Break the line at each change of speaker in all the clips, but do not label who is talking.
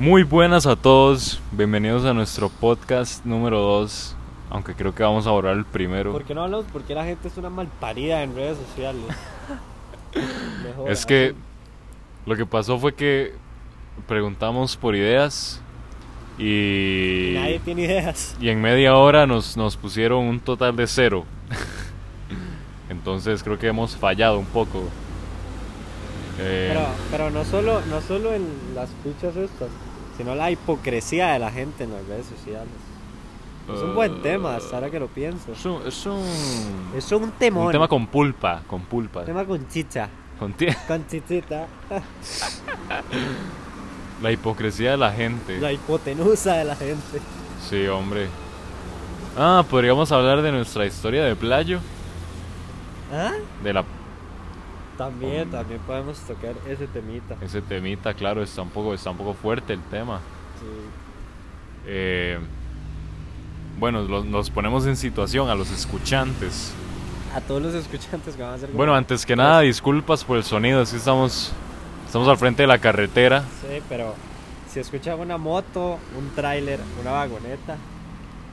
Muy buenas a todos, bienvenidos a nuestro podcast número 2, aunque creo que vamos a borrar el primero.
¿Por qué no hablamos? Porque la gente es una malparida en redes sociales. Mejor,
Es que lo que pasó fue que preguntamos por ideas y,
Nadie tiene ideas.
y en media hora nos, nos pusieron un total de cero. Entonces creo que hemos fallado un poco. Eh,
Pero, pero no, solo, no solo en las fichas estas, sino la hipocresía de la gente en las redes sociales. Es un buen
eh,
tema, hasta ahora que lo pienso.
Es un, es un-
Es un temón.
un tema con pulpa, con pulpa.
Un tema con chicha.
Con
Con chichita.
la hipocresía de la gente.
La hipotenusa de la gente.
Sí, hombre. Ah, podríamos hablar de nuestra historia de playo.
¿Ah?
De la,
También, también podemos tocar ese temita.
ese temita, claro, está un poco, está un poco fuerte el tema.
Sí.
Eh, bueno, los- nos ponemos en situación a los escuchantes.
A todos los escuchantes que van a hacer.
Bueno, antes que nada, disculpas por el sonido, es que estamos, estamos al frente de la carretera.
Sí, pero si escuchan una moto, un tráiler, una vagoneta,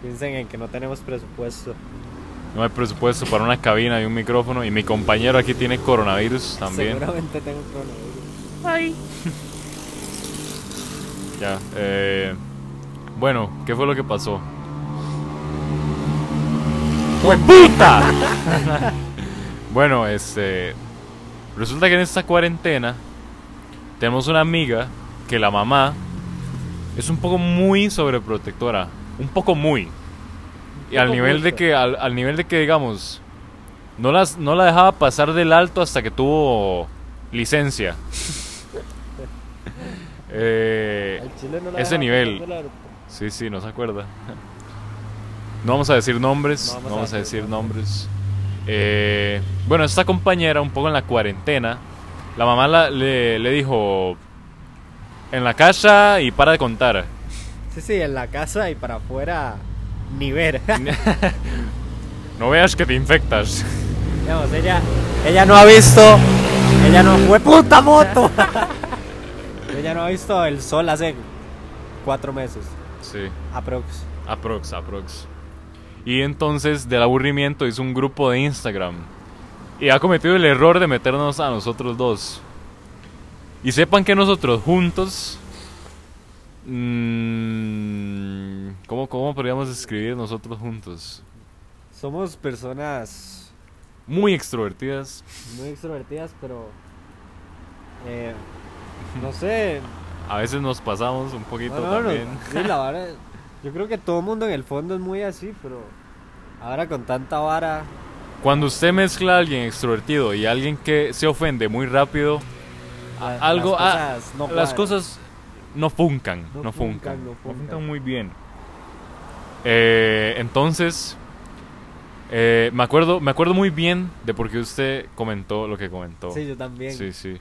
piensen en que no tenemos presupuesto.
No hay presupuesto para una cabina y un micrófono. Y mi compañero aquí tiene coronavirus también.
Seguramente tengo coronavirus.
Ya. eh, bueno, ¿qué fue lo que pasó? puta! bueno, este. Resulta que en esta cuarentena tenemos una amiga que la mamá es un poco muy sobreprotectora. Un poco muy. Y al nivel de que, al, al nivel de que, digamos, no, las, no la dejaba pasar del alto hasta que tuvo licencia. Eh,
Al chile no la
ese nivel. Sí, sí, no se acuerda. No vamos a decir nombres,
No
no
vamos
vamos,
a
a
decir
decir nombres. Eh, bueno, esta compañera, un poco en la cuarentena, la mamá la- le, le dijo, en la casa y para de contar.
Sí, sí, en la casa y para afuera, ni ver.
No veas que te infectas.
Digamos, ella, ella no ha visto. Ella no fue puta moto. ella no ha visto el sol hace cuatro meses.
Sí,
Aprox.
aprox, aprox. Y entonces, del aburrimiento, hizo un grupo de Instagram. Y ha cometido el error de meternos a nosotros dos. Y sepan que nosotros juntos. mm, ¿cómo, ¿Cómo podríamos describir nosotros juntos?
Somos personas
Muy extrovertidas.
muy extrovertidas, pero. eh, no sé.
A veces nos pasamos un poquito
No, no, no,
también.
sí, la vara. Yo creo que todo el mundo en el fondo es muy así, pero. Ahora con tanta vara.
Cuando usted mezcla a alguien extrovertido y alguien que se ofende muy rápido,
la-
algo
las
ah,
cosas no
las cosas no funcan,
No
no, funcan,
funcan, no
no
funcan
muy bien. Eh, entonces, eh, me acuerdo, me acuerdo muy bien de por qué usted comentó lo que comentó.
Sí, yo también.
sí, sí.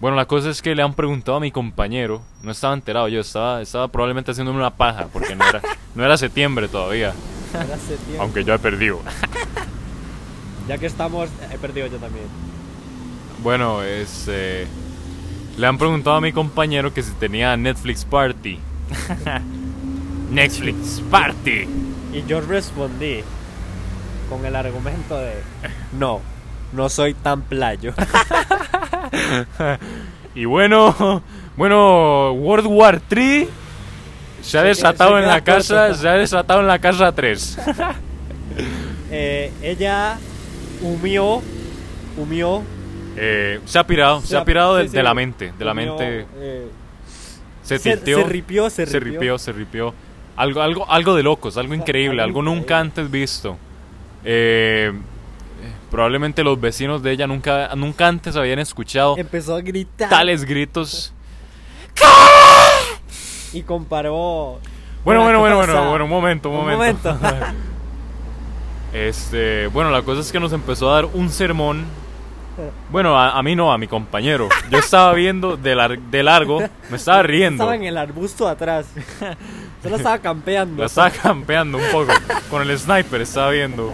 Bueno, la cosa es que le han preguntado a mi compañero, no estaba enterado yo, estaba, estaba probablemente haciéndome una paja porque no era, no era septiembre todavía,
Era tiempo.
aunque ya he perdido.
Ya que estamos. He perdido yo también.
Bueno, este. Le han preguntado a mi compañero que si tenía Netflix Party. Netflix Party.
Y yo respondí con el argumento de. No, no soy tan playo.
Y bueno, bueno, World War 3 se ha
Se
desatado en
se
la casa, se ha desatado en la casa 3.
Eh, ella humió. Humió.
Eh, se ha pirado, se ha pirado de,
sí, sí,
de la mente, de la
humió,
mente.
eh,
Se
se, se ripió, se
se
ripió.
ripió, se ripió. Algo, algo, algo de locos, algo increíble,
algo
nunca antes visto. Eh, probablemente los vecinos de ella nunca, nunca antes habían escuchado
Empezó a gritar.
tales gritos.
Y comparó.
Bueno, bueno, bueno, bueno, bueno, un momento, un
Un
momento.
momento.
este, bueno, la cosa es que nos empezó a dar un sermón. Bueno, a, a mí no, a mi compañero. Yo estaba viendo de, lar- de largo, me estaba riendo.
Estaba en el arbusto de atrás. Solo estaba campeando.
La estaba campeando un poco. Con el sniper estaba viendo.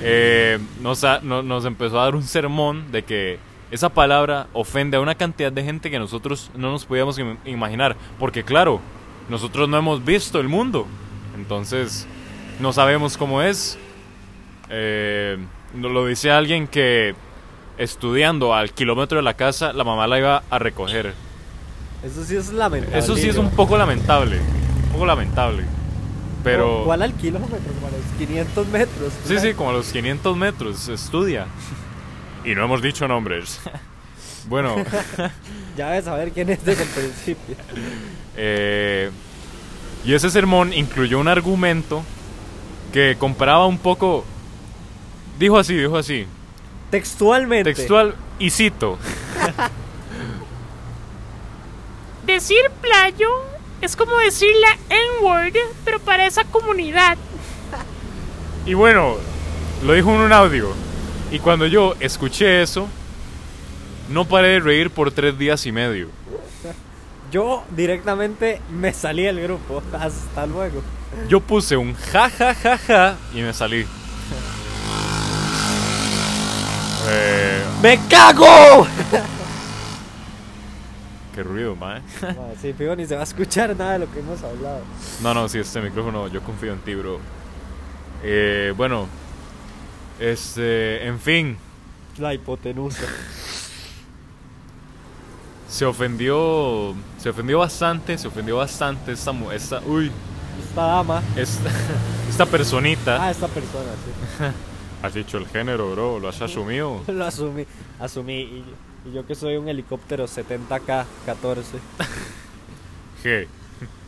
Eh, nos, no- nos empezó a dar un sermón de que esa palabra ofende a una cantidad de gente que nosotros no nos podíamos im- imaginar. Porque claro, nosotros no hemos visto el mundo. Entonces, no sabemos cómo es. Eh, lo dice alguien que estudiando al kilómetro de la casa, la mamá la iba a recoger.
Eso sí es lamentable.
Eso sí es un poco lamentable. Un poco lamentable. Pero...
¿Cuál al kilómetro? Como a los 500 metros.
Sí, sí, como a los 500 metros, estudia. Y no hemos dicho nombres. bueno,
Ya ves a ver quién es desde el principio.
eh, y ese sermón incluyó un argumento que comparaba un poco... Dijo así, dijo así.
Textualmente.
Textual y cito.
Decir playo es como decir la N-word, pero para esa comunidad.
Y bueno, lo dijo en un audio. Y cuando yo escuché eso, no paré de reír por tres días y medio.
Yo directamente me salí del grupo. Hasta luego.
Yo puse un ja ja ja ja y me salí. Eh,
¡Me cago!
Qué ruido, mae.
Ah, sí, fijo, ni se va a escuchar nada de lo que hemos hablado.
No, no, sí, este micrófono, yo confío en ti, bro. Eh, bueno, este, en fin,
La hipotenusa.
se ofendió, se ofendió bastante, se ofendió bastante esta, esta, uy,
Esta dama.
esta, esta personita.
Ah, esta persona, sí.
Has dicho el género, bro, lo has asumido.
Lo asumí. Asumí. Y, y yo que soy un helicóptero 70K 14.
G,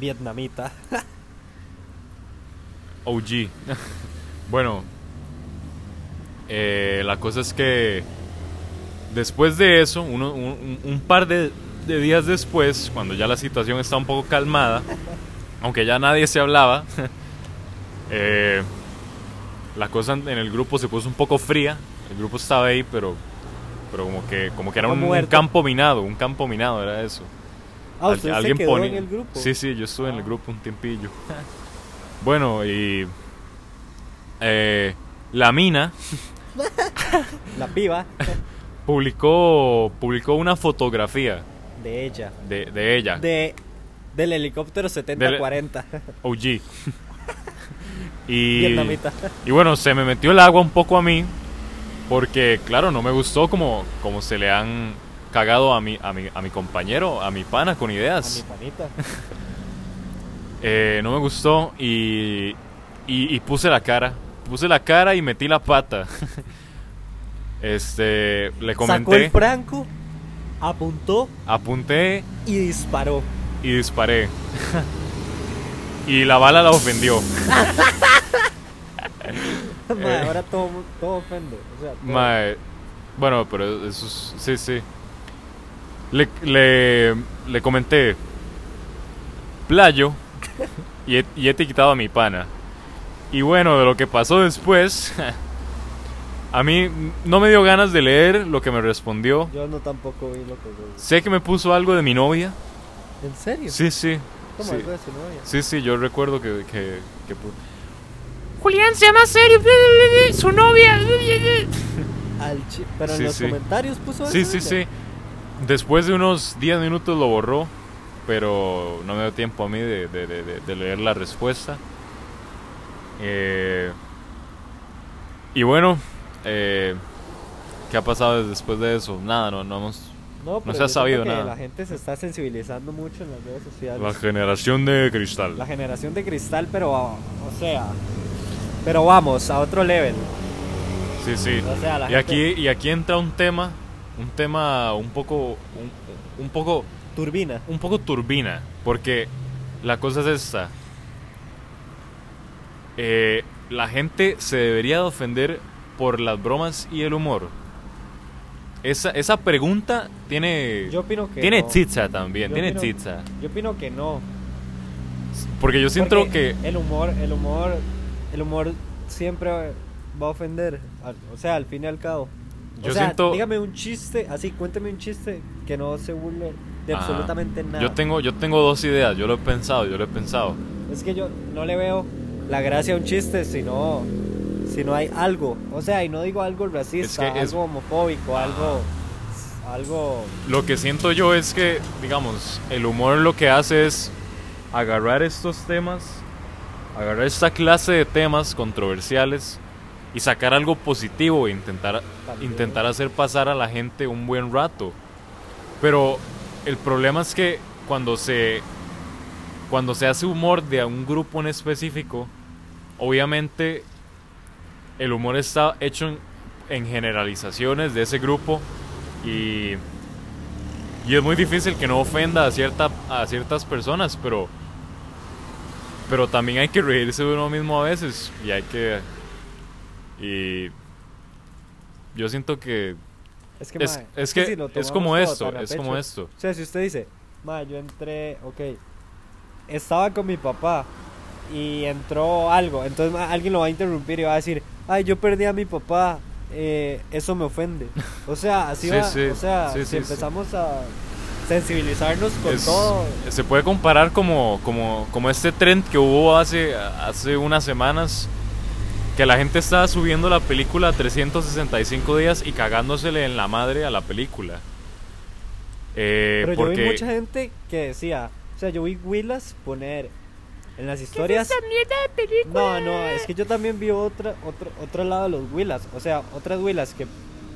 Vietnamita.
OG. bueno, eh, la cosa es que después de eso, uno- un, par de, de días después, cuando ya la situación está un poco calmada, aunque ya nadie se hablaba, eh, la cosa en el grupo se puso un poco fría. El grupo estaba ahí, pero, pero como que, como que era un, campo minado, un campo minado era eso.
Ah,
Al-
usted se quedó en el grupo.
Sí, sí, yo estuve en el
Ah.
grupo un tiempillo. bueno, y eh, la mina
La piba
publicó publicó una fotografía
de ella.
de, de ella,
De, del helicóptero 70-40.
OG. y,
Vietnamita.
y bueno, se me metió el agua un poco a mí porque claro, no me gustó como, como se le han cagado a mi, a mi, a mi compañero, a mi pana con
A mi
ideas.
panita.
Eh, no me gustó y, y, y puse la cara. Puse la cara y metí la pata. este, le
Sacó
comenté,
el franco, apuntó
apunté
y disparó.
y disparé. y la bala la ofendió.
Madre,
Eh.
ahora todo, todo ofende. O sea, todo.
Mae, bueno, pero eso es- sí, sí. Le, le, le comenté playo y he, y he etiquetado a mi pana. Y bueno, de lo que pasó después, a mí no me dio ganas de leer lo que me respondió.
Yo no tampoco vi lo que yo
Sé que me puso algo de mi novia.
¿En serio?
Sí, sí.
¿Cómo
Sí,
algo de su novia?
sí, sí, yo recuerdo que, que, que
Julián se llama serio. Su novia.
Al Pero en
Sí,
los
sí.
comentarios puso
Sí,
eso
sí, sí. Después de unos 10 minutos lo borró, pero no me dio tiempo a mí de, de- de- de- de leer la respuesta. Eh, y bueno, eh, ¿qué ha pasado después de eso? Nada, no, no hemos...
No, pero
se ha sabido
que
nada.
La gente se está sensibilizando mucho en las redes sociales.
La generación de cristal.
La generación de cristal, pero, o sea, pero vamos, a otro level.
Sí, sí.
O sea, la
Y
gente-
aquí, y aquí entra un tema, un tema un poco, un, un poco
Turbina.
un poco turbina, porque la cosa es esta. Eh, la gente se debería de ofender por las bromas y el humor. Esa, esa pregunta tiene
Yo opino que
tiene
no.
chicha también,
Yo
tiene
opino-
chicha.
Yo opino que no.
Porque yo siento
Porque
que
el humor, el humor, el humor siempre va a ofender. O sea, al fin y al cabo. O
Yo
sea,
siento-
dígame un chiste, así, cuénteme un chiste que no se burle de
Ajá.
absolutamente nada.
yo tengo yo tengo dos ideas, yo lo he pensado, yo lo he pensado.
Es que yo no le veo la gracia a un chiste si no, si no hay algo. O sea, y no digo algo racista,
Es que es-
algo homofóbico, algo algo...
Lo que siento yo es que, digamos, el humor lo que hace es agarrar estos temas, agarrar esta clase de temas controversiales y sacar algo positivo e intentar,
También.
intentar hacer pasar a la gente un buen rato. Pero el problema es que cuando se, cuando se hace humor de un grupo en específico, obviamente el humor está hecho en, en generalizaciones de ese grupo y, y es muy difícil que no ofenda a, cierta, a ciertas personas, pero, pero también hay que reírse de uno mismo a veces y hay que... Y yo siento que
Es que,
es,
mae,
es que
si
es como esto, es como esto.
O sea, si usted dice, ma, yo entré, ok, estaba con mi papá y entró algo, entonces alguien lo va a interrumpir y va a decir, ay, yo perdí a mi papá, eh, eso me ofende. O sea, así
Sí,
va,
sí,
o sea,
sí,
si empezamos a sensibilizarnos con
Es-
todo,
Se puede comparar como, como, como este trend que hubo hace, hace unas semanas, que la gente estaba subiendo la película 365 días y cagándosele en la madre a la película. Eh,
pero yo
porque
vi mucha gente que decía, o sea, yo vi Willas poner en las
¿Qué es
historias...
esa mierda de película?
No, no, es que yo también vi otra, otro, otro lado de los Willas. O sea, otras Willas que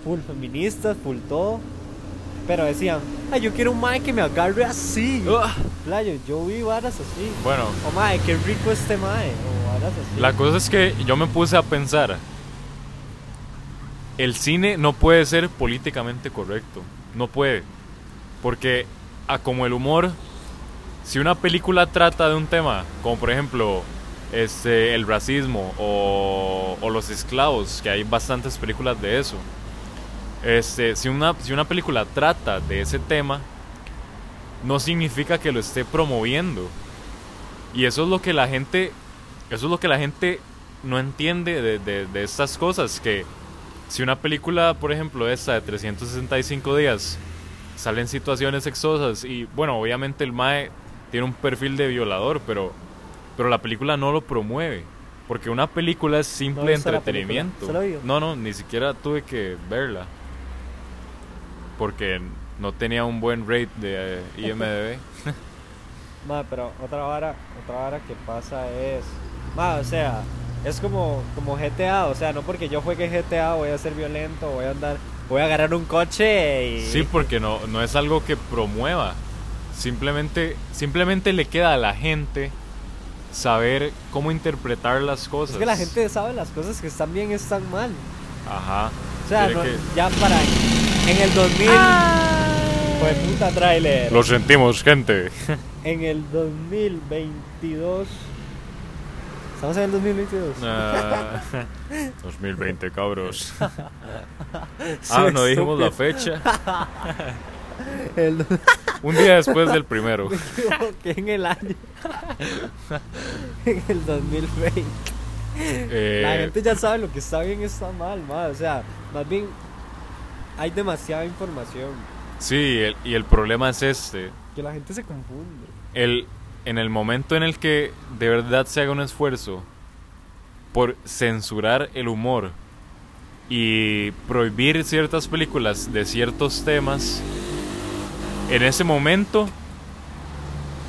full feministas, full todo. Pero decían, ay, yo quiero un mae que me agarre así.
Ah,
Playo, yo vi varas así.
bueno,
O mae, qué rico este mae. O varas así.
la cosa es que yo me puse a pensar, el cine no puede ser políticamente correcto, no puede, porque a como el humor, si una película trata de un tema, como por ejemplo este, el racismo o, o los esclavos, que hay bastantes películas de eso, este, si, una, si una película trata de ese tema, no significa que lo esté promoviendo. Y eso es lo que la gente, eso es lo que la gente no entiende de, de- de estas cosas, que si una película, por ejemplo, esta de 365 días, salen situaciones sexosas y bueno, obviamente el Mae tiene un perfil de violador, pero, pero la película no lo promueve. Porque una película es simple entretenimiento. No, no, ni siquiera tuve que verla. Porque no tenía un buen rate de eh, IMDb.
Mae, pero otra vara, otra vara que pasa es. Mae, o sea, es como, como GTA. O sea, no porque yo juegue GTA voy a ser violento, voy a andar. Voy a agarrar un coche y.
Sí, porque no, no es algo que promueva. Simplemente, simplemente le queda a la gente saber cómo interpretar las cosas.
Es que la gente sabe las cosas que están bien y están mal.
Ajá.
O sea,
Tiene
no-
que-
ya para. En el 2000. Fue puta trailer.
Lo sentimos, gente.
En el 2022. Estamos en el 2022.
Ah, 2020, cabros.
Sí,
Ah, no dijimos la fecha.
El,
Un día después del primero.
me equivoqué en el año. en el 2020.
Eh,
La gente ya sabe lo que está bien y está mal, ma. O sea, más bien hay demasiada información
Sí, el- y el problema es este.
que la gente se confunde.
el, en el momento en el que de verdad se haga un esfuerzo por censurar el humor y prohibir ciertas películas de ciertos temas, en ese momento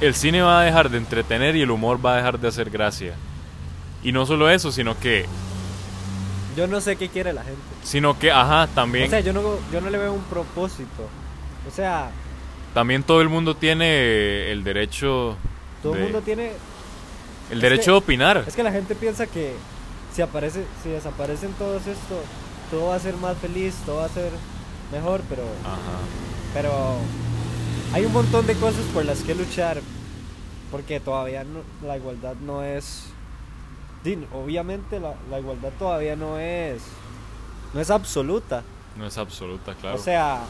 el cine va a dejar de entretener y el humor va a dejar de hacer gracia. Y no solo eso, sino que,
Yo no sé qué quiere la gente.
sino que, ajá, también,
O sea, yo no, yo no le veo un propósito. O sea,
también todo el mundo tiene el derecho,
todo el mundo tiene
el derecho
que-
de opinar.
Es que la gente piensa que si aparece, si desaparecen todos esto, todo va a ser más feliz, todo va a ser mejor, pero,
Ajá.
pero hay un montón de cosas por las que luchar, porque todavía no- la igualdad no es, di, obviamente la, la igualdad todavía no es, no es absoluta.
No es absoluta, claro.
O sea,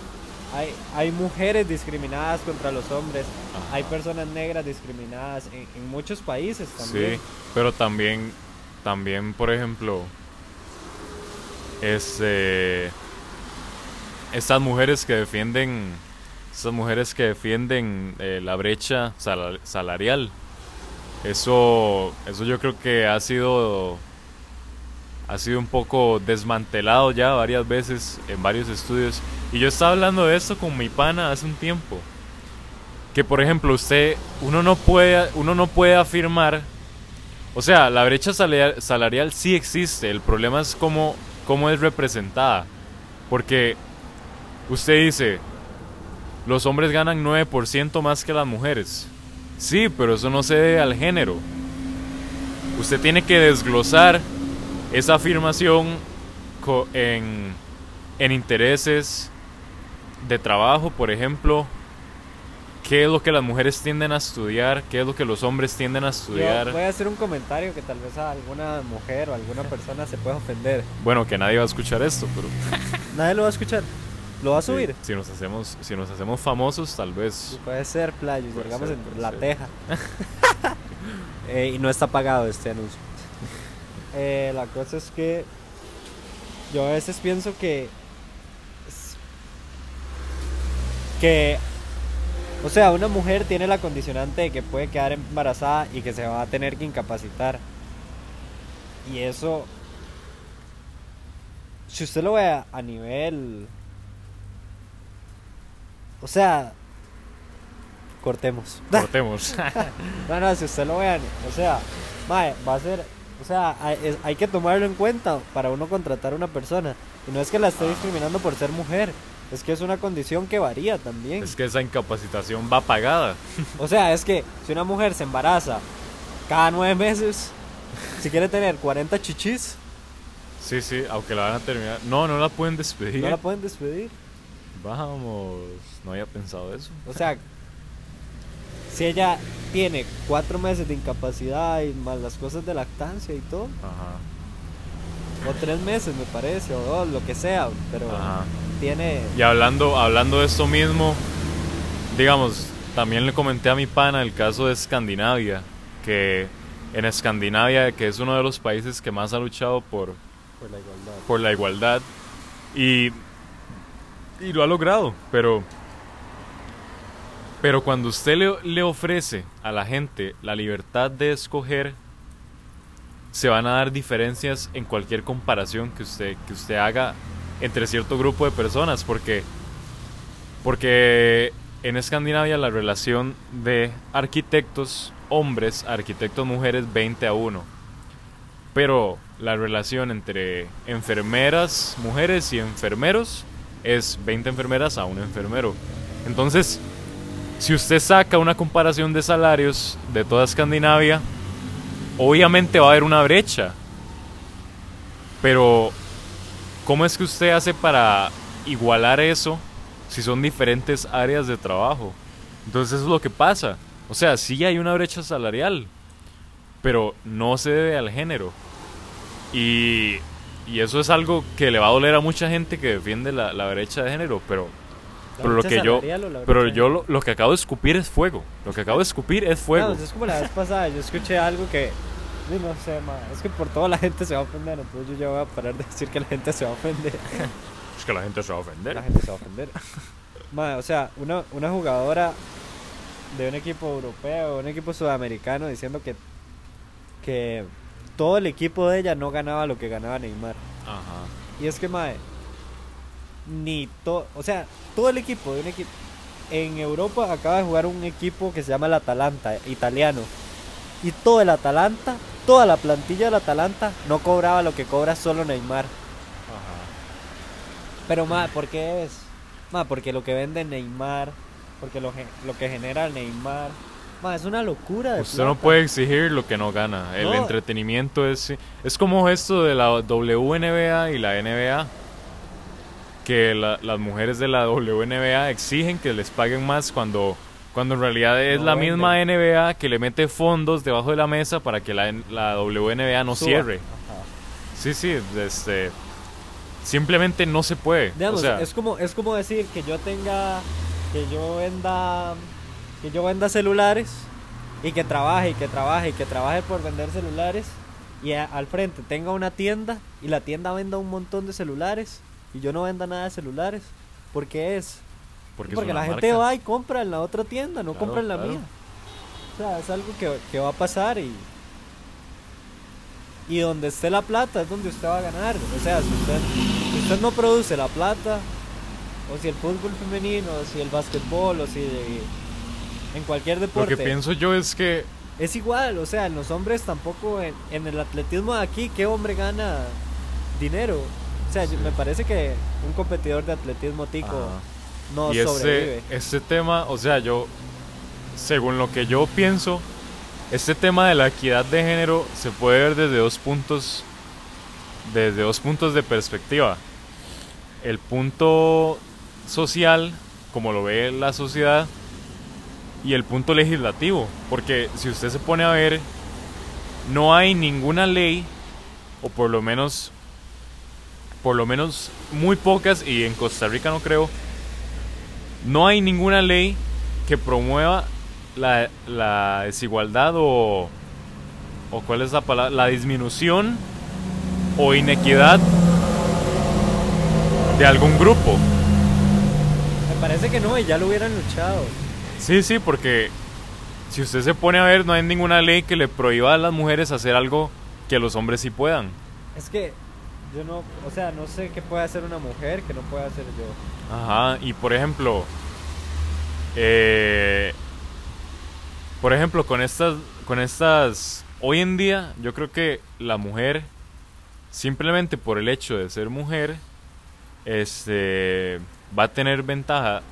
hay, hay mujeres discriminadas contra los hombres,
Ajá.
hay personas negras discriminadas en, en muchos países también.
Sí, pero también, también, por ejemplo, este, estas mujeres que defienden, estas mujeres que defienden eh, la brecha sala- salarial, eso, eso yo creo que ha sido ha sido un poco desmantelado ya varias veces en varios estudios. Y yo estaba hablando de esto con mi pana hace un tiempo. Que por ejemplo usted, uno no puede, uno no puede afirmar, o sea, la brecha salarial, salarial sí existe, el problema es cómo, cómo es representada. Porque usted dice, los hombres ganan 9% más que las mujeres. Sí, pero eso no se debe al género. Usted tiene que desglosar esa afirmación co- en, en intereses de trabajo, por ejemplo, qué es lo que las mujeres tienden a estudiar, qué es lo que los hombres tienden a
Yo
estudiar.
voy a hacer un comentario que tal vez a alguna mujer o alguna persona se pueda ofender.
Bueno, que nadie va a escuchar esto, pero
Nadie lo va a escuchar. ¿Lo va a
sí,
subir?
si nos hacemos si nos hacemos famosos, tal vez
Puede ser, playo.
Puede
Llegamos en La
ser.
Teja. Eh, y no está pagado este anuncio. Eh, la cosa es que yo a veces pienso que que o sea, una mujer tiene la condicionante de que puede quedar embarazada y que se va a tener que incapacitar. Y eso si usted lo ve a nivel o sea, cortemos.
cortemos.
No, no, si usted lo vean, o sea, mae, va a ser, o sea, hay, es- hay que tomarlo en cuenta para uno contratar a una persona. Y no es que la esté discriminando por ser mujer, es que es una condición que varía también.
es que esa incapacitación va pagada.
O sea, es que si una mujer se embaraza cada nueve meses, si quiere tener 40 chichis,
Sí, sí, aunque la van a terminar. No, no la pueden despedir.
no la pueden despedir.
Vamos, no había pensado eso.
O sea, si ella tiene cuatro meses de incapacidad y más las cosas de lactancia y todo,
Ajá.
o tres meses me parece, o dos, lo que sea, pero
Ajá.
tiene...
Y hablando, hablando de esto mismo, digamos, también le comenté a mi pana el caso de Escandinavia, que en Escandinavia, que es uno de los países que más ha luchado por,
Por la igualdad.
por la igualdad, y, y lo ha logrado, pero, pero cuando usted le, le ofrece a la gente la libertad de escoger, se van a dar diferencias en cualquier comparación que usted, que usted haga entre cierto grupo de personas, porque, porque en Escandinavia la relación de arquitectos hombres, arquitectos mujeres 20 a 1, pero la relación entre enfermeras mujeres y enfermeros es 20 enfermeras a un enfermero. Entonces, si usted saca una comparación de salarios de toda Escandinavia, obviamente va a haber una brecha. Pero, ¿cómo es que usted hace para igualar eso si son diferentes áreas de trabajo? Entonces es lo que pasa. O sea, sí hay una brecha salarial, pero no se debe al género. Y, y eso es algo que le va a doler a mucha gente que defiende la, la brecha de género, pero,
¿La
pero lo que yo,
o
pero yo lo, lo que acabo de escupir es fuego. Lo que acabo de escupir es fuego.
No, es como la vez pasada, yo escuché algo que, no sé, ma, es que por todo la gente se va a ofender, entonces yo ya voy a parar de decir que la gente se va a ofender.
Es que la gente se va a ofender.
La gente se va a ofender. Ma, o sea, una, una jugadora de un equipo europeo, un equipo sudamericano, diciendo que, que todo el equipo de ella no ganaba lo que ganaba Neymar.
Ajá.
Y es que, mae, ni todo, o sea, todo el equipo de un equipo. En Europa acaba de jugar un equipo que se llama el Atalanta, italiano. Y todo el Atalanta, toda la plantilla del Atalanta no cobraba lo que cobra solo Neymar.
Ajá.
Pero, ma, ¿por qué es? Ma, porque lo que vende Neymar, porque lo, lo que genera Neymar. Ma, es una locura de
Usted no puede exigir lo que no gana. El
No.
entretenimiento es es como esto de la WNBA y la NBA. Que la- las mujeres de la WNBA exigen que les paguen más cuando, cuando en realidad es
No
la misma NBA que le mete fondos debajo de la mesa para que la, la WNBA no
Suba.
cierre.
Ajá.
Sí, sí, este, simplemente no se puede.
Digamos,
o sea,
es como es como decir que yo tenga que yo venda que yo venda celulares y que trabaje y que trabaje y que trabaje por vender celulares y a- al frente tenga una tienda y la tienda venda un montón de celulares y yo no venda nada de celulares. ¿Por qué es?
porque, es
Porque la gente va y compra en la otra tienda, no
Claro,
compra en la
claro.
mía. O sea, es algo que, que va a pasar y Y donde esté la plata es donde usted va a ganar. O sea, si usted, si usted no produce la plata, o si el fútbol femenino, o si el básquetbol, o si en cualquier
Lo
deporte.
que pienso yo es que
Es igual, o sea, en los hombres tampoco, en, en el atletismo de aquí, ¿qué hombre gana dinero? O sea, me parece que un competidor de atletismo tico
Ajá.
no
y
sobrevive.
este, este tema, o sea, yo, según lo que yo pienso, este tema de la equidad de género se puede ver desde dos puntos, desde dos puntos de perspectiva. El punto social, como lo ve la sociedad, y el punto legislativo. Porque si usted se pone a ver, no hay ninguna ley, o por lo menos, por lo menos muy pocas, y en Costa Rica no creo, no hay ninguna ley que promueva la, la desigualdad o, o cuál es la palabra, la disminución o inequidad de algún grupo.
Me parece que no, y ya lo hubieran luchado.
Sí, sí, porque si usted se pone a ver, no hay ninguna ley que le prohíba a las mujeres hacer algo que los hombres sí puedan.
Es que yo no, o sea, no sé qué puede hacer una mujer que no puede hacer yo.
Ajá, y por ejemplo, eh, por ejemplo, con estas, con estas, hoy en día, yo creo que la mujer, simplemente por el hecho de ser mujer, este, va a tener ventaja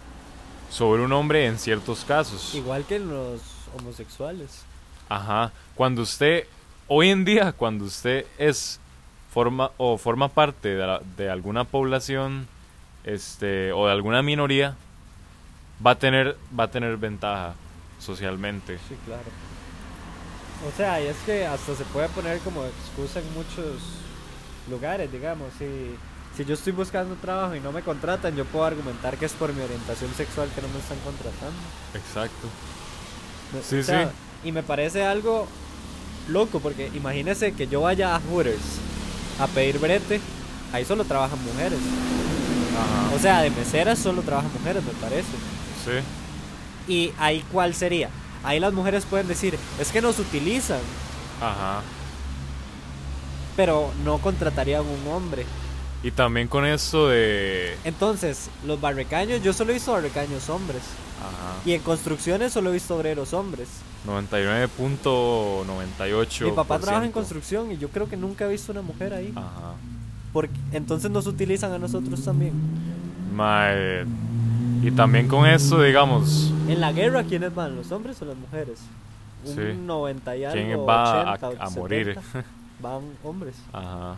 sobre un hombre en ciertos casos.
Igual que en los homosexuales.
Ajá, cuando usted, hoy en día, cuando usted es forma o forma parte de, la- de alguna población, este, o de alguna minoría, va a tener, va a tener ventaja socialmente.
Sí, claro. O sea, y es que hasta se puede poner como excusa en muchos lugares, digamos. Si, si yo estoy buscando trabajo y no me contratan, yo puedo argumentar que es por mi orientación sexual que no me están contratando.
Exacto. Sí,
o sea,
sí.
Y me parece algo loco, porque imagínese que yo vaya a Hooters a pedir brete, ahí solo trabajan mujeres.
Ajá.
O sea, de meseras solo trabajan mujeres, me parece.
Sí.
Y ahí cuál sería? Ahí las mujeres pueden decir, es que nos utilizan,
Ajá.
pero no contratarían un hombre.
Y también con eso de...
Entonces, los barrecaños, yo solo he visto barrecaños hombres.
Ajá.
Y en construcciones solo he visto obreros hombres.
99.98%.
Mi papá trabaja en construcción y yo creo que nunca he visto una mujer ahí.
Ajá.
Porque entonces nos utilizan a nosotros también.
Mae, Y también con eso, digamos,
En la guerra, ¿quiénes van? ¿Los hombres o las mujeres? Un
Sí.
90 y algo,
¿quién va a-
80,
a, morir?
70, Van hombres.
Ajá.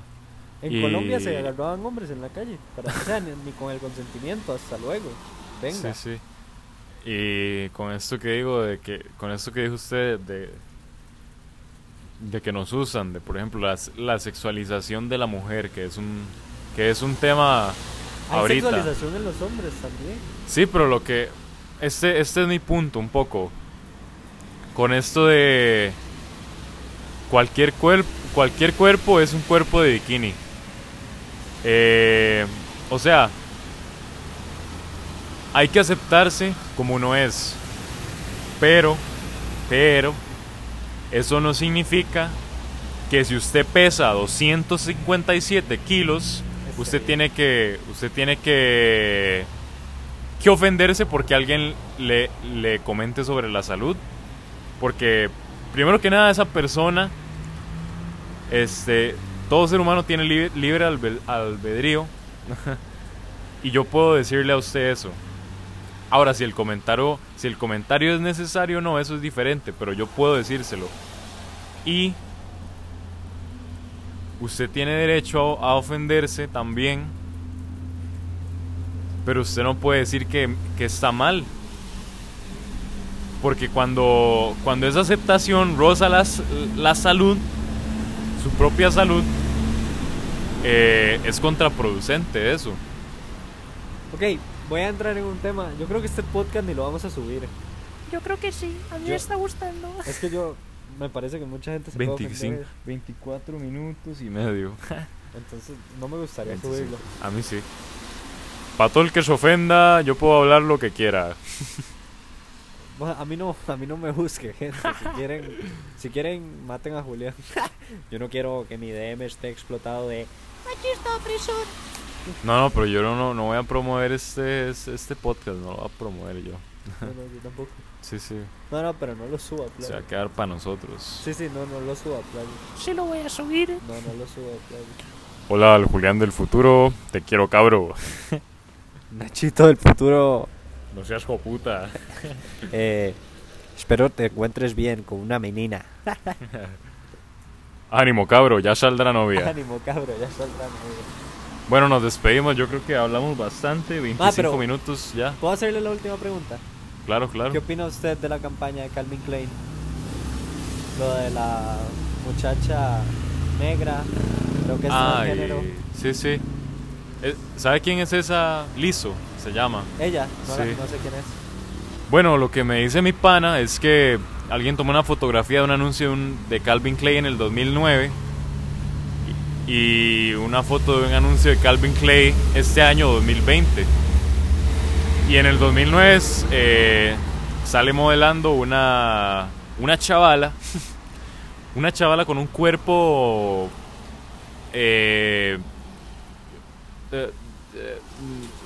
En
Y-
Colombia se agarraban hombres en la calle. Para, o sea, ni, ni con el consentimiento, hasta luego. Venga.
Sí, sí. Y con esto que digo, de que, con esto que dijo usted, de, de que nos usan, de por ejemplo la, la sexualización de la mujer, que es un, que es un tema
Hay
ahorita.
sexualización en los hombres también.
Sí, pero lo que, este, este es mi punto un poco, con esto de cualquier cuerpo, cualquier cuerpo es un cuerpo de bikini. Eh, o sea, hay que aceptarse como uno es. Pero, pero, eso no significa que si usted pesa 257 kilos, usted tiene que, usted tiene que, que ofenderse porque alguien le, le comente sobre la salud. Porque, primero que nada, esa persona, este, todo ser humano tiene libre, libre albe- albedrío. y yo puedo decirle a usted eso. Ahora, si el comentario, si el comentario es necesario o no, eso es diferente, pero yo puedo decírselo. Y usted tiene derecho a, ofenderse también, pero usted no puede decir que, está mal. Porque cuando, cuando esa aceptación roza la salud, su propia salud, eh, es contraproducente eso.
Ok, voy a entrar en un tema. Yo creo que este podcast ni lo vamos a subir.
Yo creo que sí, a mí
Yo-
me está gustando.
Es que yo. Me parece que mucha gente se puede
25,
ofender.
24 minutos y medio.
Entonces, no me gustaría
25.
subirlo.
A mí sí. Para todo el que se ofenda, yo puedo hablar lo que quiera.
A mí no, a mí no me busque, gente. Si quieren, si quieren, maten a Julián. Yo no quiero que mi DM esté explotado de
Machista opresor.
No, no, pero yo no, no, no voy a promover este, este este podcast, no lo voy a promover yo.
No, no, yo tampoco.
Sí, sí,
No, no, pero no lo suba,
se va
playa.
a quedar para nosotros.
Sí, sí, no, no lo suba, playa.
Sí lo voy a subir.
No, no lo suba, playa.
Hola, el Julián del futuro, te quiero cabro.
Nachito del futuro,
No seas puta.
eh, espero te encuentres bien con una menina.
Ánimo, cabro, ya saldrá novia.
Ánimo, cabro, ya saldrá. novia.
Bueno, nos despedimos, yo creo que hablamos bastante, 25
Ah,
minutos ya.
¿Puedo hacerle la última pregunta?
Claro, claro.
¿Qué opina usted de la campaña de Calvin Klein? Lo de la muchacha negra, creo que es
Ay,
género.
sí, sí. Eh, ¿Sabe quién es esa? Liso, se llama.
Ella, no, la-
Sí.
no sé quién es.
Bueno, lo que me dice mi pana es que alguien tomó una fotografía de un anuncio de, un- de Calvin Klein en el 2009 y y una foto de un anuncio de Calvin Klein este año 2020. Y en el 2009 es, eh, sale modelando una, una chavala, una chavala con un cuerpo eh,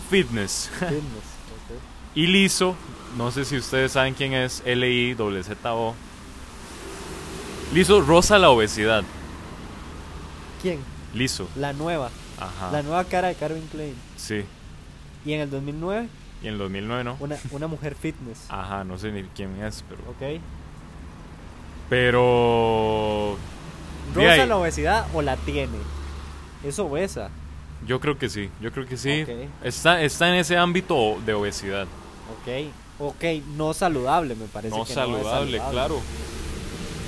fitness.
Fitness, ok.
Y liso, no sé si ustedes saben quién es, L-I-Z-O. Liso rosa la obesidad.
¿Quién?
Liso.
La nueva.
Ajá.
La nueva cara de Calvin Klein.
Sí.
Y en el 2009,
Y en el 2009 no.
una, una mujer fitness.
Ajá, no sé ni quién es, pero.
¿Ok?
Pero.
¿Rosa la obesidad o la tiene? Es obesa.
Yo creo que sí, yo creo que sí. Está, está en ese ámbito de obesidad.
Ok. Ok, no saludable, me parece.
No
que
saludable,
no
claro.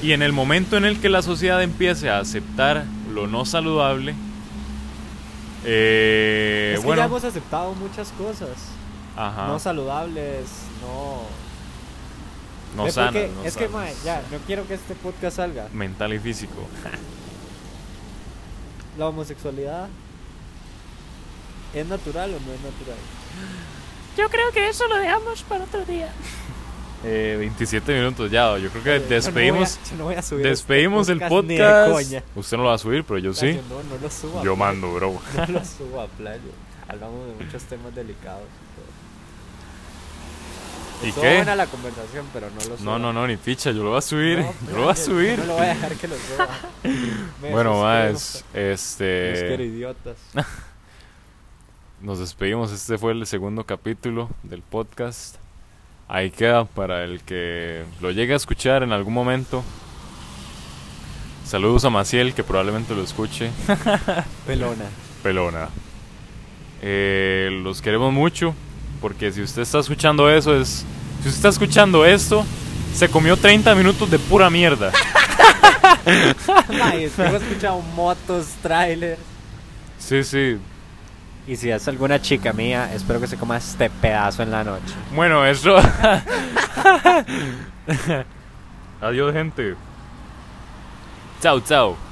Y en el momento en el que la sociedad empiece a aceptar lo no saludable, eh,
Es que
bueno,
ya hemos aceptado muchas cosas.
ajá,
No saludables, no.
no sanas, no
es que, mae, ya, no quiero que este podcast salga.
mental y físico.
La homosexualidad. ¿Es natural o no es natural?
Yo creo que eso lo dejamos para otro día.
Eh, 27 minutos ya, yo creo que
Yo no voy a-
despedimos,
yo no voy a subir
despedimos
este
el
ni de
podcast.
coña.
Usted no lo va a subir, pero yo sí.
Yo No, no lo subo.
Yo mando, bro.
No lo subo a playo. Hablamos de muchos temas delicados.
¿Y
Estuvo
qué?
buena la conversación, pero no lo subo.
No, no, no, ni picha, yo lo voy a subir.
No,
yo lo voy a
playo,
subir.
No lo voy a dejar que lo suba.
Bueno, más,
Los
este,
idiotas.
nos despedimos. Este fue el segundo capítulo del podcast. Ahí queda para el que lo llegue a escuchar en algún momento. Saludos a Maciel, que probablemente lo escuche.
Pelona.
Pelona. Eh, los queremos mucho. Porque si usted está escuchando eso, es. Si usted está escuchando esto, se comió 30 minutos de pura mierda.
Escuchado motos, trailers.
Sí, sí.
Y si es alguna chica mía, espero que se coma este pedazo en la noche.
Bueno, eso. Adiós, gente. Chao, chao.